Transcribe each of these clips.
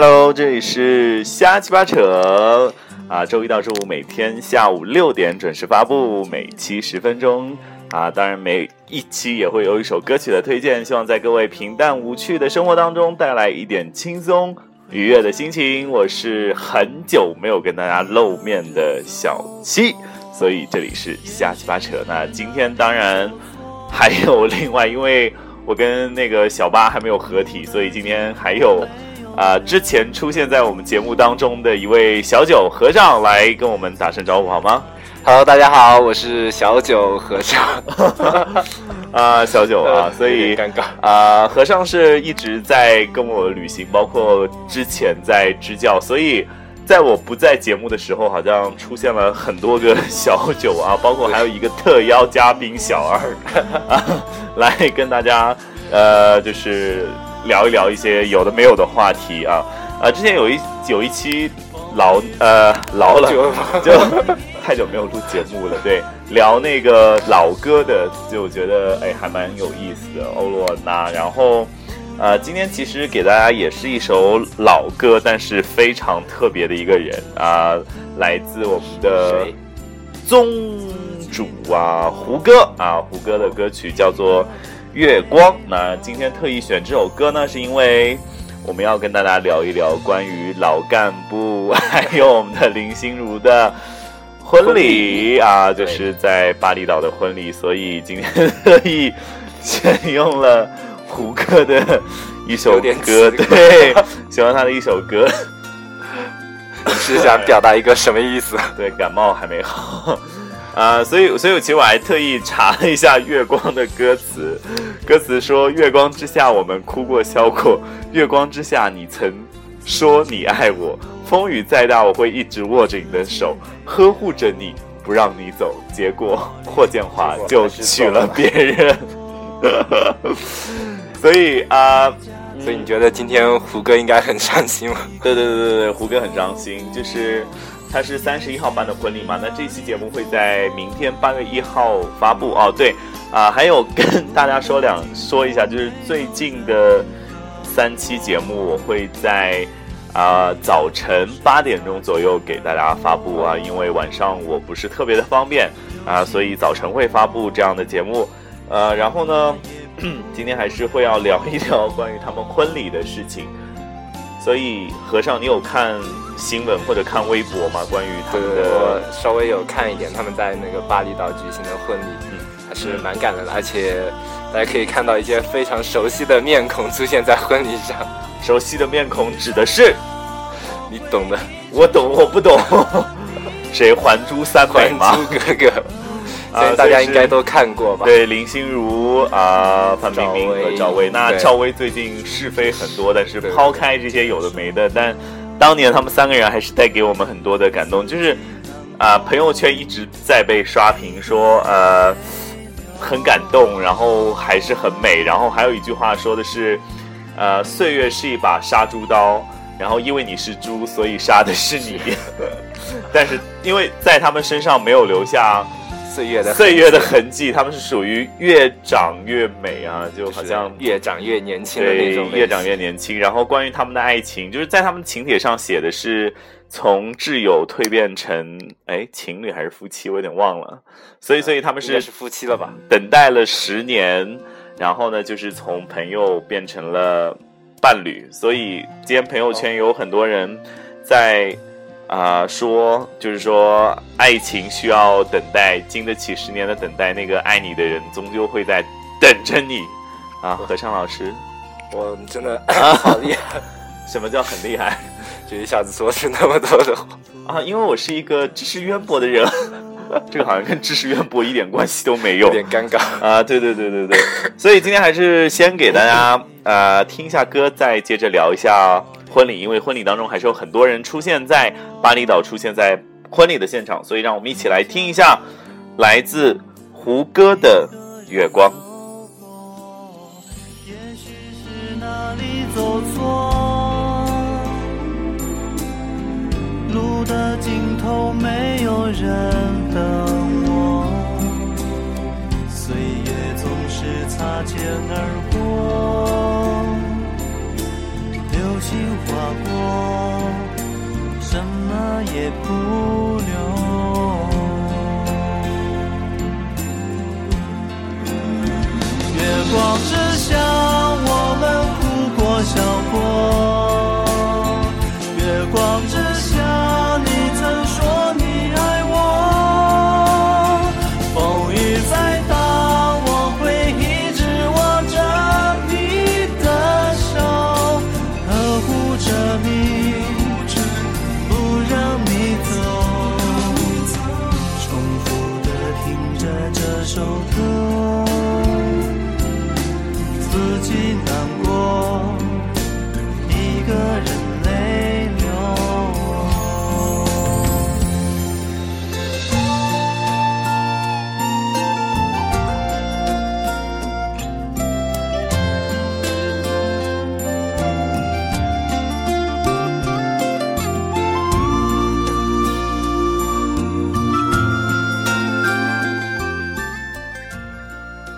Hello，这里是瞎七八扯啊，周一到周五每天下午六点准时发布，每期十分钟啊，当然每一期也会有一首歌曲的推荐，希望在各位平淡无趣的生活当中带来一点轻松愉悦的心情。我是很久没有跟大家露面的小七，所以这里是瞎七八扯。那今天当然还有另外，因为我跟那个小八还没有合体，所以今天还有。啊，之前出现在我们节目当中的一位小九和尚来跟我们打声招呼好吗？Hello，大家好，我是小九和尚。啊，小九啊，所以尴尬啊，和尚是一直在跟我旅行，包括之前在支教，所以在我不在节目的时候，好像出现了很多个小九啊，包括还有一个特邀嘉宾小二啊，来跟大家呃，就是。聊一聊一些有的没有的话题啊，啊，之前有一有一期老呃老了就 太久没有录节目了，对，聊那个老歌的，就觉得哎还蛮有意思的欧罗娜。然后呃，今天其实给大家也是一首老歌，但是非常特别的一个人啊，来自我们的宗主啊胡歌啊，胡歌的歌曲叫做。月光，那今天特意选这首歌呢，是因为我们要跟大家聊一聊关于老干部 还有我们的林心如的婚礼。啊，就是在巴厘岛的婚礼，所以今天特意选用了胡歌的一首歌，对，喜欢他的一首歌，是想表达一个什么意思？对，感冒还没好。啊，所以，所以其实我还特意查了一下《月光》的歌词，歌词说：“月光之下，我们哭过笑过；月光之下，你曾说你爱我。风雨再大，我会一直握着你的手，呵护着你，不让你走。结果霍建华就娶了别人。所以啊，所以你觉得今天胡歌应该很伤心吗？对对对对对，胡歌很伤心，就是。他是三十一号办的婚礼嘛？那这期节目会在明天八月一号发布哦。对，啊，还有跟大家说两说一下，就是最近的三期节目，我会在啊早晨八点钟左右给大家发布啊，因为晚上我不是特别的方便啊，所以早晨会发布这样的节目。呃，然后呢，今天还是会要聊一聊关于他们婚礼的事情。所以，和尚，你有看新闻或者看微博吗？关于他们的，稍微有看一点，他们在那个巴厘岛举行的婚礼，嗯，还是蛮感人的。而且，大家可以看到一些非常熟悉的面孔出现在婚礼上。熟悉的面孔指的是，你懂的，我懂，我不懂。谁？还珠三美吗？哥哥。啊，大家应该都看过吧？对，林心如啊，范冰冰和赵薇。那赵薇最近是非很多，但是抛开这些有的没的，但当年他们三个人还是带给我们很多的感动。就是啊，朋友圈一直在被刷屏，说呃很感动，然后还是很美。然后还有一句话说的是，呃，岁月是一把杀猪刀，然后因为你是猪，所以杀的是你。但是因为在他们身上没有留下。岁月的岁月的痕迹，他们是属于越长越美啊，就好像越长越年轻的那种，越长越年轻。然后关于他们的爱情，就是在他们请帖上写的是从挚友蜕变成哎情侣还是夫妻，我有点忘了。所以，所以他们是是夫妻了吧？等待了十年，然后呢，就是从朋友变成了伴侣。所以今天朋友圈有很多人在。啊，说就是说，爱情需要等待，经得起十年的等待，那个爱你的人终究会在等着你。啊，合唱老师，我真的 好厉害！什么叫很厉害？就一下子说出那么多的话啊！因为我是一个知识渊博的人，这个好像跟知识渊博一点关系都没有，有点尴尬啊！对对对对对，所以今天还是先给大家呃听一下歌，再接着聊一下。婚礼，因为婚礼当中还是有很多人出现在巴厘岛，出现在婚礼的现场，所以让我们一起来听一下来自胡歌的《月光》。路的尽头没有人等我，岁月总是擦肩而过。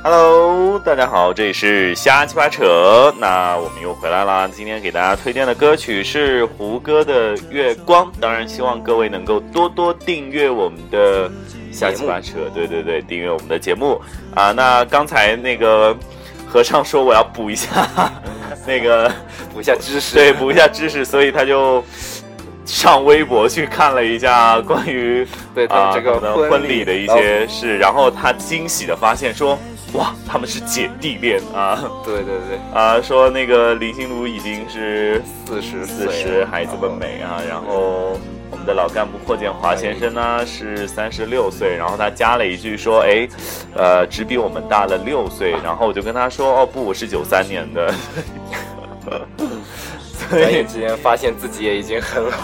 Hello，大家好，这里是瞎七八扯，那我们又回来啦。今天给大家推荐的歌曲是胡歌的《月光》，当然希望各位能够多多订阅我们的瞎七八扯，对对对，订阅我们的节目啊。那刚才那个和尚说我要补一下 那个补一下知识。对，补一下知识，所以他就 上微博去看了一下关于对他啊们这个婚礼的一些事，然后他惊喜的发现说，哇，他们是姐弟恋啊对对对，啊，说那个林心如已经是四十四岁十还这么美啊，然后。我们的老干部霍建华先生呢是三十六岁，然后他加了一句说，哎，呃，只比我们大了六岁，然后我就跟他说，哦不，我是九三年的，所以转眼之间发现自己也已经很老。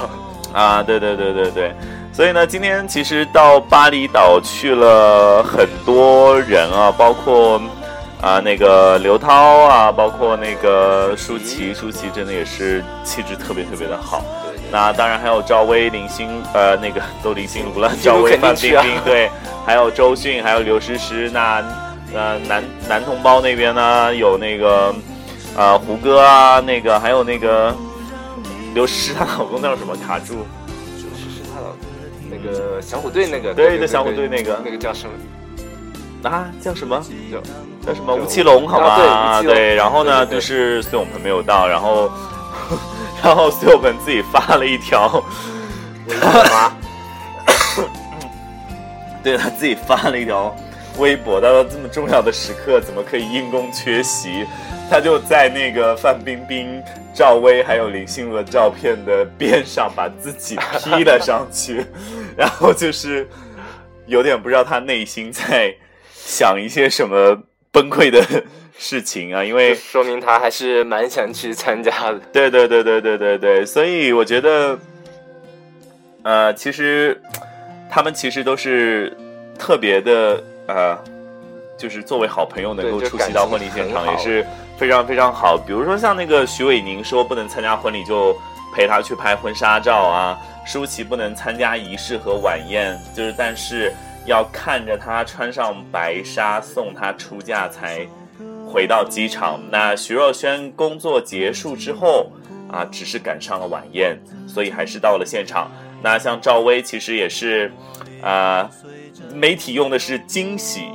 啊，对对对对对，所以呢，今天其实到巴厘岛去了很多人啊，包括啊那个刘涛啊，包括那个舒淇，舒淇真的也是气质特别特别的好。那当然还有赵薇、林心，呃，那个都林心如了，赵薇、范冰冰，对，还有周迅，还有刘诗诗。那呃男男同胞那边呢有那个呃胡歌啊，那个还有那个刘诗诗她老公叫什么卡住。就是是他老那个小虎队那个，对对小虎队那个那个叫什么？啊，叫什么？叫叫什么？吴奇隆，好吧？啊对然后呢，就是孙永鹏没有到，然后，然后孙永鹏自己发了一条，妈，对他自己发了一条微博，他说这么重要的时刻怎么可以因公缺席？他就在那个范冰冰、赵薇还有林心如的照片的边上把自己 P 了上去，然后就是有点不知道他内心在想一些什么崩溃的事情啊，因为说明他还是蛮想去参加的。对对对对对对对，所以我觉得，呃，其实他们其实都是特别的，呃，就是作为好朋友能够出席到婚礼现场也是非常非常好。比如说像那个徐伟宁说不能参加婚礼，就陪他去拍婚纱照啊；舒淇不能参加仪式和晚宴，就是但是要看着他穿上白纱送他出嫁才回到机场。那徐若瑄工作结束之后啊，只是赶上了晚宴，所以还是到了现场。那像赵薇其实也是，啊、媒体用的是惊喜。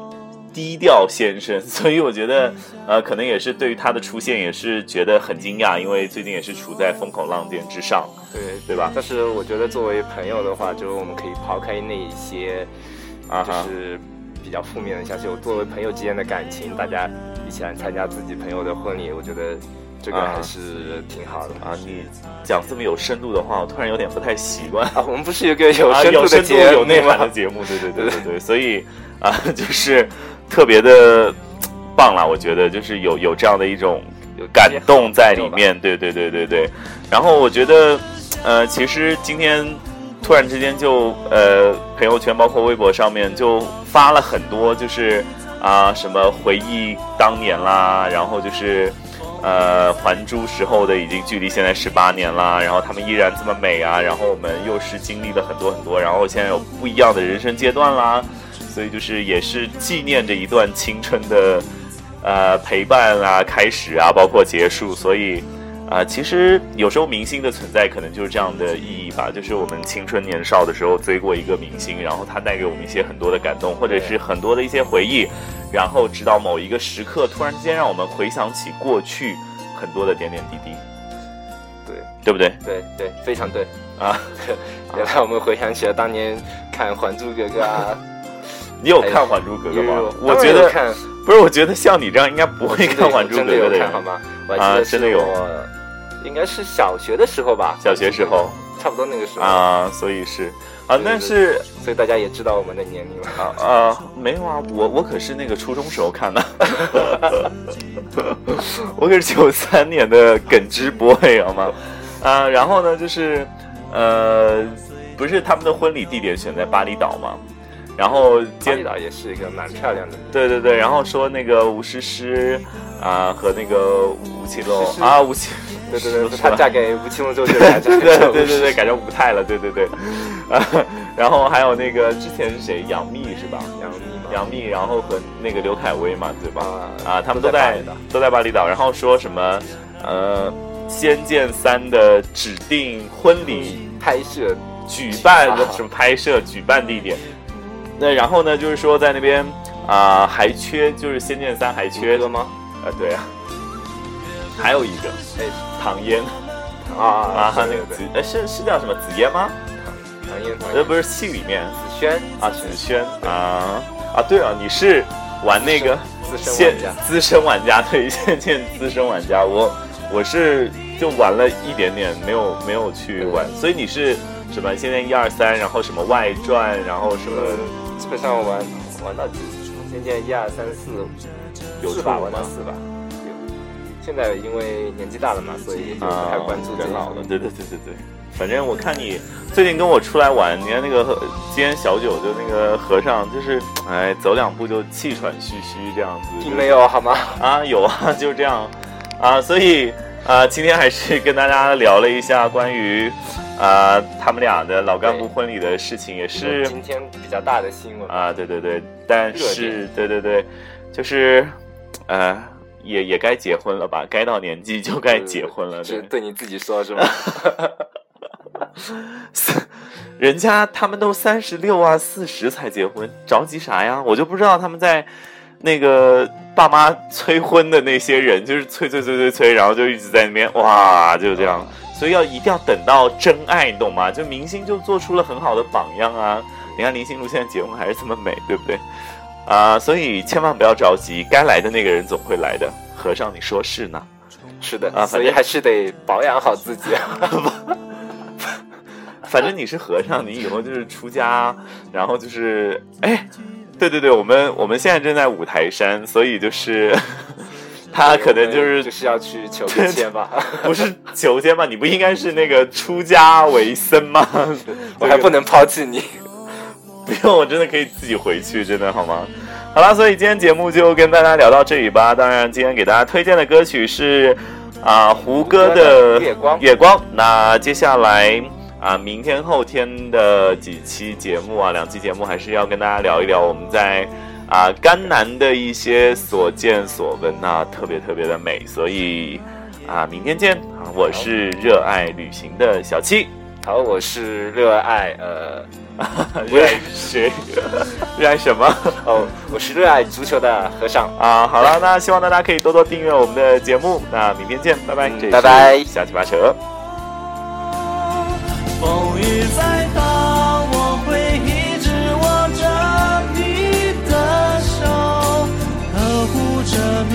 低调先生，所以我觉得，呃，可能也是对于他的出现也是觉得很惊讶，因为最近也是处在风口浪尖之上，对对吧？但是我觉得作为朋友的话，就是我们可以抛开那一些，就啊就，是比较负面的消息。我作为朋友之间的感情，大家一起来参加自己朋友的婚礼，我觉得这个啊还是挺好的。啊，你讲这么有深度的话，我突然有点不太习惯。啊，我们不是有个有啊，深度有深度、的节目有内涵的？节目，对对对对对，所以啊，就是特别的棒啦，我觉得就是有有这样的一种感动在里面，对对对对对。然后我觉得，呃，其实今天突然之间就呃，朋友圈包括微博上面就发了很多，就是啊、什么回忆当年啦，然后就是。呃，还珠时候的已经距离现在十八年啦，然后他们依然这么美啊，然后我们又是经历了很多很多，然后现在有不一样的人生阶段啦，所以就是也是纪念着一段青春的呃陪伴啊、开始啊，包括结束，所以啊、其实有时候明星的存在可能就是这样的意义吧，就是我们青春年少的时候追过一个明星，然后他带给我们一些很多的感动，或者是很多的一些回忆，然后直到某一个时刻，突然之间让我们回想起过去很多的点点滴滴，对。对不对？对对，非常对。啊，原来我们回想起了当年看《还珠格格》啊，你有看《还珠格格》吗有？我觉得不是，我觉得像你这样应该不会看《还珠格格》的人好。吗？啊真的有我应该是小学的时候吧，小学时候差不多那个时候，啊，所以是啊，对但是所以大家也知道我们的年龄了。啊啊，没有啊，我我可是那个初中时候看的，我可是九三年的耿直 boy 好吗？啊，然后呢，就是呃，不是他们的婚礼地点选在巴厘岛嘛，然后巴接厘岛也是一个蛮漂亮的对对对，然后说那个吴诗诗啊和那个吴奇隆啊吴奇，对对对，说她嫁给吴奇隆之后就改 对成对对对对，改成吴太了，对对对，啊，然后还有那个之前是谁？杨幂是吧？杨幂，杨幂，然后和那个刘恺威嘛，对吧？啊啊，他们都在都在巴厘岛然后说什么呃，《仙剑三》的指定婚礼拍摄举办啊什么拍摄举办地点。那然后呢，就是说在那边啊、还缺就是《仙剑三》还缺。的吗？啊，对啊，还有一个。哎。唐嫣。啊啊，那个紫哎是是叫什么？紫嫣吗？呃，唐嫣唐嫣。不是戏里面。紫萱。啊，紫萱。啊。啊，对啊，你是玩那个资深现玩家，资深玩家，对，仙剑资深玩家，我我是就玩了一点点，没有没有去玩，所以你是什么？仙剑一二三，然后什么外传，然后什么呃，基本上玩玩到几，仙剑一二三四有四吧，玩到四吧。有现在因为年纪大了嘛，所以就不太关注这个人老了，对对对对对。反正我看你最近跟我出来玩，你看那个和今天小九就那个和尚，就是哎走两步就气喘吁吁这样子，并没有好吗？啊，有啊，就这样啊，所以啊，今天还是跟大家聊了一下关于啊他们俩的老干部婚礼的事情，也是今天比较大的新闻啊，对对对，但是对对对，就是呃，也也该结婚了吧，该到年纪就该结婚了，对是。对你自己说是吗？人家他们都三十六啊、四十才结婚，着急啥呀？我就不知道他们在那个爸妈催婚的那些人，就是催催催催催，然后就一直在那边哇，就这样。所以要一定要等到真爱，你懂吗？就明星就做出了很好的榜样啊！你看林心如现在结婚还是这么美，对不对？啊，所以千万不要着急，该来的那个人总会来的。和尚，你说是呢？是的，啊所以还是得保养好自己。反正你是和尚，你以后就是出家，然后就是，哎，对对对，我们我们现在正在五台山，所以就是 他可能就是就是要去求个签吧。不是求签吧？你不应该是那个出家为僧吗？我还不能抛弃你。不用，我真的可以自己回去，真的好吗？好了，所以今天节目就跟大家聊到这里吧。当然，今天给大家推荐的歌曲是啊、胡歌胡歌的的月光月光。那接下来啊、明天后天的几期节目啊，两期节目还是要跟大家聊一聊我们在啊、甘南的一些所见所闻啊，特别特别的美。所以啊，明天见啊！我是热爱旅行的小七。好，我是热爱呃 热爱谁？热爱什么？哦，我是热爱足球的和尚。啊，好了，那希望大家可以多多订阅我们的节目。那明天见，拜拜，拜拜下期八扯。风雨再大，我会一直握着你的手，呵护着你，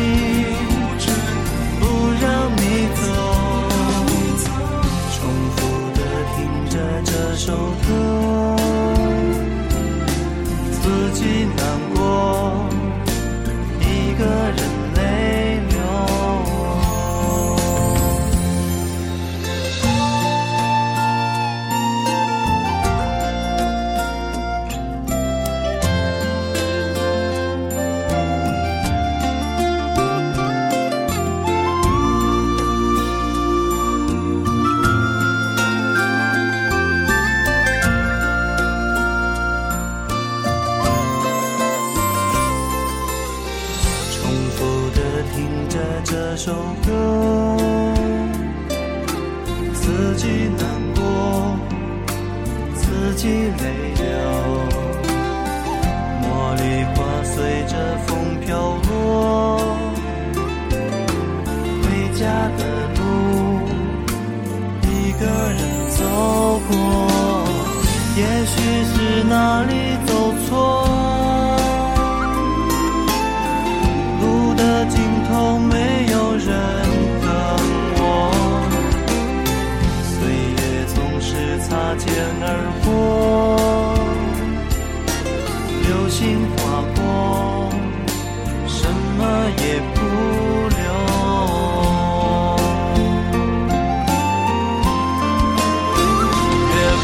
的路，一个人走过，也许是哪里走错。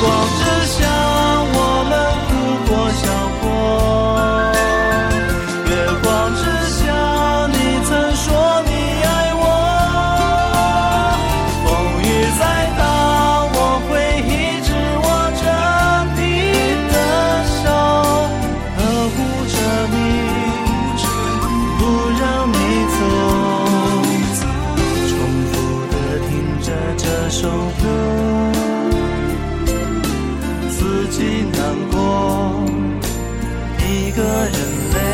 我自己难过。一个人泪